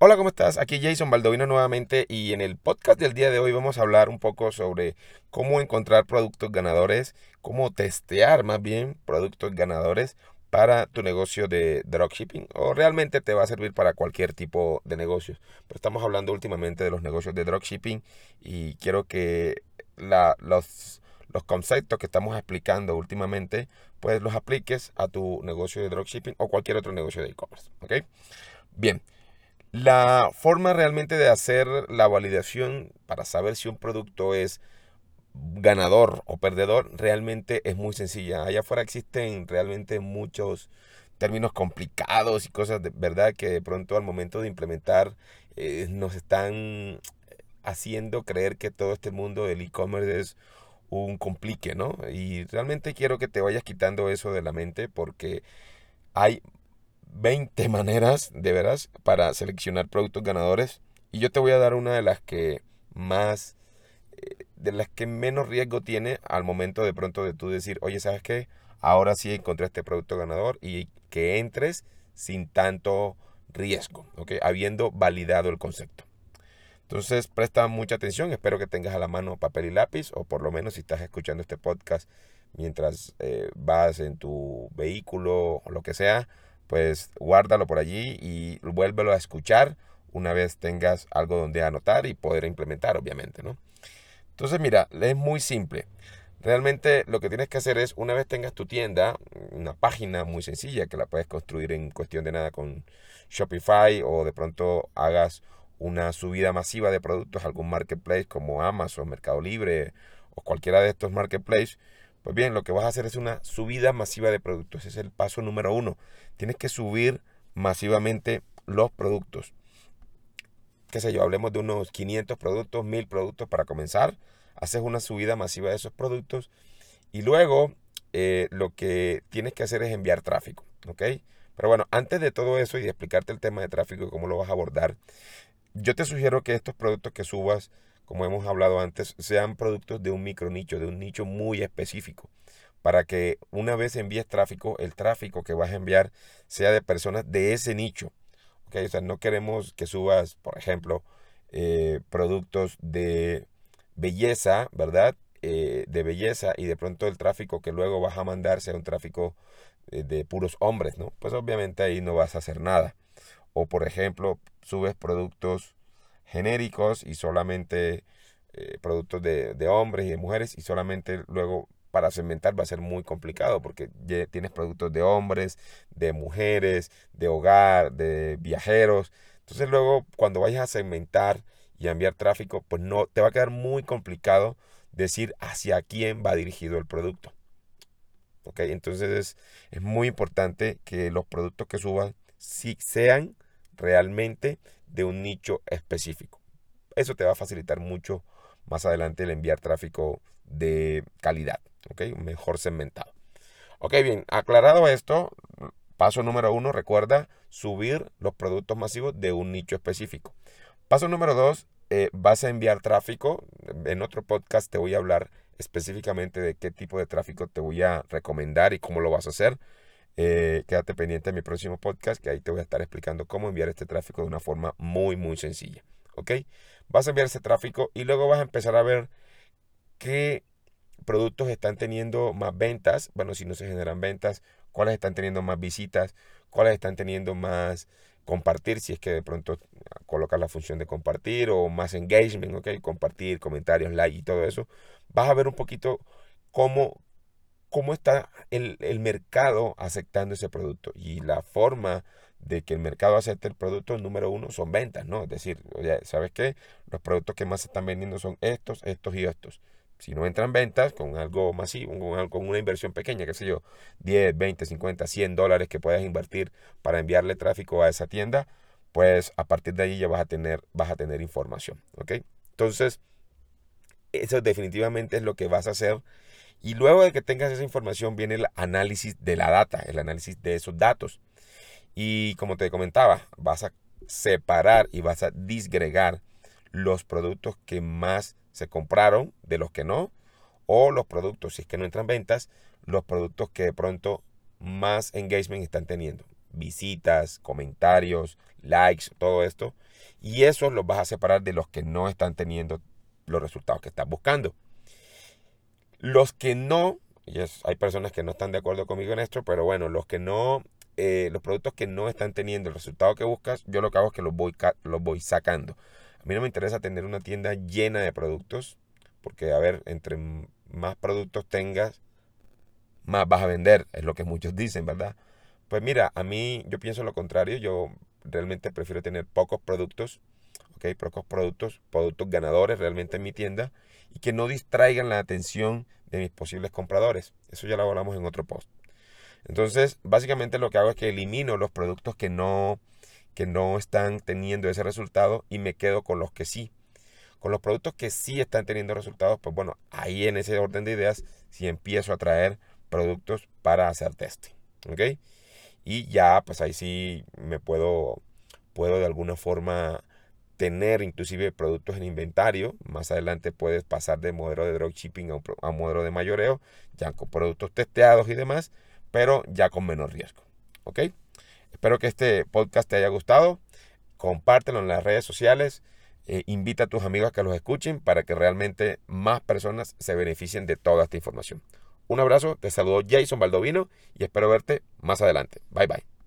Hola, ¿cómo estás? Aquí Jason Baldovino nuevamente y en el podcast del día de hoy vamos a hablar un poco sobre cómo encontrar productos ganadores, cómo testear más bien productos ganadores para tu negocio de dropshipping o realmente te va a servir para cualquier tipo de negocios. Pero estamos hablando últimamente de los negocios de dropshipping y quiero que los, los conceptos que estamos explicando últimamente pues los apliques a tu negocio de dropshipping o cualquier otro negocio de e-commerce. ¿Ok? Bien. La forma realmente de hacer la validación para saber si un producto es ganador o perdedor realmente es muy sencilla. Allá afuera existen realmente muchos términos complicados y cosas de verdad que de pronto al momento de implementar eh, nos están haciendo creer que todo este mundo del e-commerce es un complique, ¿no? Y realmente quiero que te vayas quitando eso de la mente porque hay 20 maneras, de veras, para seleccionar productos ganadores. Y yo te voy a dar una de las que más, eh, de las que menos riesgo tiene al momento de pronto de tú decir, oye, ¿sabes qué? Ahora sí encontré este producto ganador y que entres sin tanto riesgo, ¿ok? Habiendo validado el concepto. Entonces, presta mucha atención. Espero que tengas a la mano papel y lápiz, o por lo menos si estás escuchando este podcast mientras eh, vas en tu vehículo o lo que sea, pues guárdalo por allí y vuélvelo a escuchar una vez tengas algo donde anotar y poder implementar, obviamente, ¿no? Entonces, mira, es muy simple. Realmente lo que tienes que hacer es, una vez tengas tu tienda, una página muy sencilla que la puedes construir en cuestión de nada con Shopify o de pronto hagas una subida masiva de productos a algún marketplace como Amazon, Mercado Libre o cualquiera de estos marketplaces, pues bien, lo que vas a hacer es una subida masiva de productos. Ese es el paso número uno. Tienes que subir masivamente los productos. Qué sé yo, hablemos de unos 500 productos, 1000 productos para comenzar. Haces una subida masiva de esos productos y luego eh, lo que tienes que hacer es enviar tráfico. ¿Ok? Pero bueno, antes de todo eso y de explicarte el tema de tráfico y cómo lo vas a abordar, yo te sugiero que estos productos que subas como hemos hablado antes, sean productos de un micro nicho, de un nicho muy específico, para que una vez envíes tráfico, el tráfico que vas a enviar sea de personas de ese nicho. ¿okay? O sea, no queremos que subas, por ejemplo, eh, productos de belleza, ¿verdad? Eh, de belleza y de pronto el tráfico que luego vas a mandar sea un tráfico de, de puros hombres, ¿no? Pues obviamente ahí no vas a hacer nada. O por ejemplo, subes productos genéricos y solamente eh, productos de, hombres y de mujeres y solamente luego para segmentar va a ser muy complicado porque ya tienes productos de hombres, de mujeres, de hogar, de viajeros. Entonces luego cuando vayas a segmentar y a enviar tráfico, pues no te va a quedar muy complicado decir hacia quién va dirigido el producto. ¿Ok? Entonces es, es muy importante que los productos que suban sí sean realmente de un nicho específico. Eso te va a facilitar mucho más adelante el enviar tráfico de calidad, ¿ok? Mejor segmentado. Ok, bien, aclarado esto, paso número uno, recuerda subir los productos masivos de un nicho específico. Paso número dos, eh, vas a enviar tráfico. En otro podcast te voy a hablar específicamente de qué tipo de tráfico te voy a recomendar y cómo lo vas a hacer. Eh, quédate pendiente de mi próximo podcast, que ahí te voy a estar explicando cómo enviar este tráfico de una forma muy, muy sencilla. ¿Ok? Vas a enviar ese tráfico y luego vas a empezar a ver qué productos están teniendo más ventas. Bueno, si no se generan ventas, cuáles están teniendo más visitas, cuáles están teniendo más compartir, si es que de pronto colocas la función de compartir o más engagement, ¿ok? Compartir, comentarios, like y todo eso. Vas a ver un poquito cómo, cómo está el, mercado aceptando ese producto. Y la forma de que el mercado acepte el producto, número uno, son ventas, ¿no? Es decir, ¿sabes qué? Los productos que más se están vendiendo son estos, estos y estos. Si no entran ventas con algo masivo, con, con una inversión pequeña, qué sé yo, 10, 20, 50, 100 dólares que puedas invertir para enviarle tráfico a esa tienda, pues a partir de ahí ya vas a tener, vas a tener información, ¿ok? Entonces, eso definitivamente es lo que vas a hacer y luego de que tengas esa información viene el análisis de la data, el análisis de esos datos. Y como te comentaba, vas a separar y vas a disgregar los productos que más se compraron de los que no, o los productos, si es que no entran ventas, los productos que de pronto más engagement están teniendo. Visitas, comentarios, likes, todo esto. Y esos los vas a separar de los que no están teniendo los resultados que estás buscando. Los que no, y hay personas que no están de acuerdo conmigo en esto, pero bueno, los que no, eh, los productos que no están teniendo el resultado que buscas, yo lo que hago es que los voy, los voy sacando. A mí no me interesa tener una tienda llena de productos, porque a ver, entre más productos tengas, más vas a vender, es lo que muchos dicen, ¿verdad? Pues mira, a mí yo pienso lo contrario, yo realmente prefiero tener pocos productos, ¿ok? Pocos productos, productos ganadores realmente en mi tienda y que no distraigan la atención de mis posibles compradores. Eso ya lo hablamos en otro post. Entonces, básicamente lo que hago es que elimino los productos que no, que no están teniendo ese resultado y me quedo con los que sí. Con los productos que sí están teniendo resultados, pues bueno, ahí en ese orden de ideas, si empiezo a traer productos para hacer testing. ¿Ok? Y ya, pues ahí sí me puedo, puedo de alguna forma tener inclusive productos en inventario. Más adelante puedes pasar de modelo de dropshipping a un, modelo de mayoreo, ya con productos testeados y demás, pero ya con menos riesgo. ¿Ok? Espero que este podcast te haya gustado. Compártelo en las redes sociales. Eh, invita a tus amigos a que los escuchen para que realmente más personas se beneficien de toda esta información. Un abrazo, te saludo Jason Baldovino y espero verte más adelante. Bye bye.